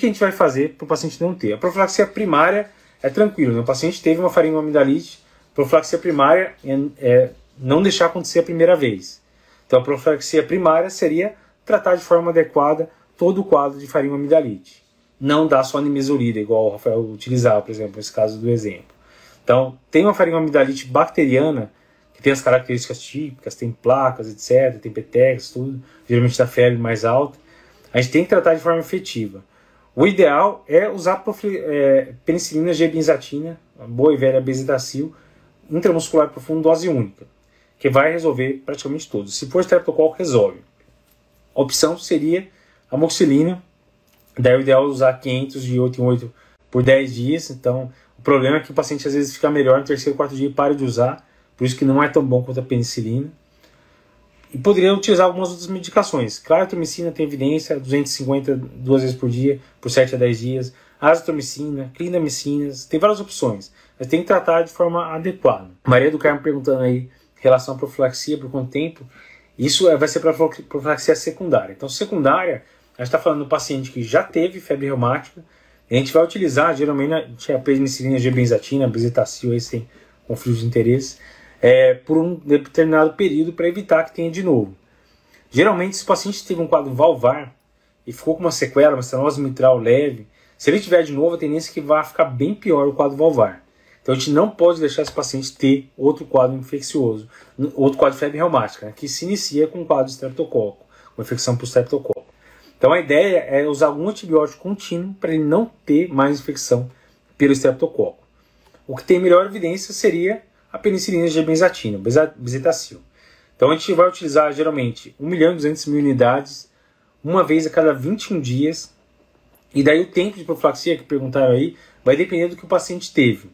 que a gente vai fazer para o paciente não ter? A profilaxia primária é tranquilo. Né? O paciente teve uma faringoamidalite, profilaxia primária é, é não deixar acontecer a primeira vez. Então a profilaxia primária seria tratar de forma adequada todo o quadro de faringoamidalite. Não dar só nimesulida, igual o Rafael utilizava, por exemplo, nesse caso do exemplo. Então, tem uma faringoamidalite bacteriana, que tem as características típicas, tem placas, etc., tem petex, tudo, geralmente da febre mais alta. A gente tem que tratar de forma efetiva. O ideal é usar é, penicilina G-benzatina, boa e velha bezetacil, intramuscular profundo, dose única, que vai resolver praticamente tudo. Se for streptococcus, resolve. A opção seria a moxilina, daí o ideal é usar 500 de 8 em 8 por 10 dias, então o problema é que o paciente às vezes fica melhor no terceiro, quarto dia e para de usar, por isso que não é tão bom quanto a penicilina. E poderia utilizar algumas outras medicações. Claritromicina tem evidência, 250 duas vezes por dia, por 7 a 10 dias. Azitromicina, clindamicinas, tem várias opções. Mas tem que tratar de forma adequada. Maria do Carmo perguntando aí em relação à profilaxia, por quanto tempo. Isso é, vai ser para profilaxia secundária. Então, secundária, a gente está falando do paciente que já teve febre reumática. A gente vai utilizar, geralmente, a penicilina, G-benzatina, bezetacil, aí sem conflito de interesse é, por um determinado período para evitar que tenha de novo. Geralmente, se o paciente teve um quadro valvar e ficou com uma sequela, uma estenose mitral leve, se ele tiver de novo, a tendência é que vai ficar bem pior o quadro valvar. Então a gente não pode deixar esse paciente ter outro quadro infeccioso, outro quadro de febre reumática, né, que se inicia com um quadro de com infecção por streptococo. Então a ideia é usar algum antibiótico contínuo para ele não ter mais infecção pelo streptococo. O que tem melhor evidência seria a penicilina de benzatina, bezetacil. Então a gente vai utilizar geralmente 1 milhão e 200 mil unidades, uma vez a cada 21 dias. E daí o tempo de profilaxia que perguntaram aí vai depender do que o paciente teve.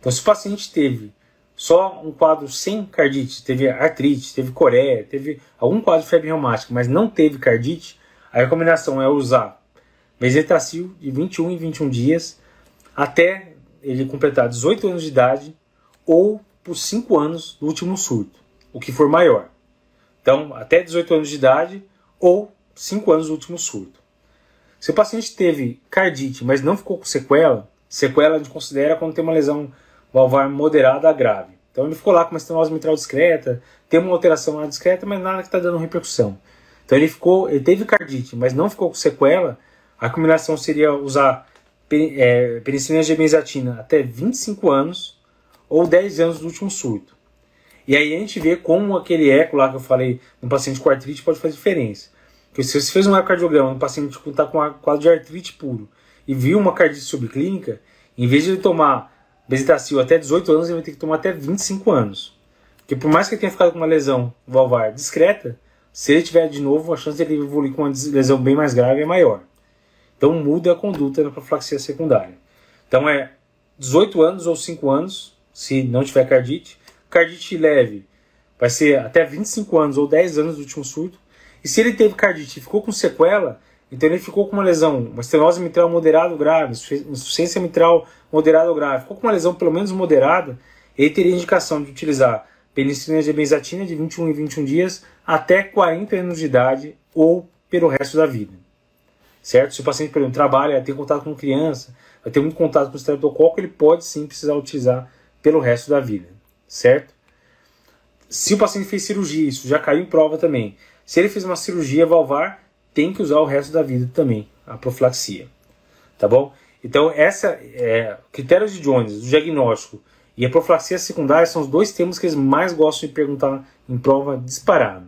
Então se o paciente teve só um quadro sem cardite, teve artrite, teve coreia, teve algum quadro de febre reumática, mas não teve cardite, a recomendação é usar bezetacil de 21 em 21 dias até ele completar 18 anos de idade ou por 5 anos do último surto, o que for maior. Então, até 18 anos de idade ou 5 anos do último surto. Se o paciente teve cardite, mas não ficou com sequela, sequela a gente considera quando tem uma lesão valvar moderada a grave. Então ele ficou lá com uma estenose mitral discreta, tem uma alteração lá discreta, mas nada que está dando repercussão. Então ele ficou, ele teve cardite, mas não ficou com sequela, a combinação seria usar é, penicilina G-benzatina até 25 anos ou 10 anos do último surto. E aí a gente vê como aquele eco lá que eu falei no paciente com artrite pode fazer diferença. Porque se você fez um ecocardiograma no paciente que está com um quadro de artrite puro e viu uma cardite subclínica, em vez de ele tomar bezetacil até 18 anos, ele vai ter que tomar até 25 anos. Porque por mais que ele tenha ficado com uma lesão valvar discreta, se ele tiver de novo, a chance de ele evoluir com uma lesão bem mais grave é maior. Então muda a conduta na profilaxia secundária. Então é 18 anos ou 5 anos se não tiver cardite. Cardite leve vai ser até 25 anos ou 10 anos do último surto. E se ele teve cardite e ficou com sequela, então ele ficou com uma lesão, uma estenose mitral moderada ou grave, insuficiência mitral moderada ou grave, ficou com uma lesão pelo menos moderada, ele teria indicação de utilizar penicilina de benzatina de 21 em 21 dias até 40 anos de idade ou pelo resto da vida. Certo? Se o paciente, por exemplo, trabalha, tem contato com criança, vai ter muito contato com o streptococo, ele pode sim precisar utilizar pelo resto da vida, certo? Se o paciente fez cirurgia, isso já caiu em prova também. Se ele fez uma cirurgia valvar, tem que usar o resto da vida também, a profilaxia. Tá bom? Então, essa é critérios de Jones, o diagnóstico e a profilaxia secundária são os dois temas que eles mais gostam de perguntar em prova disparado.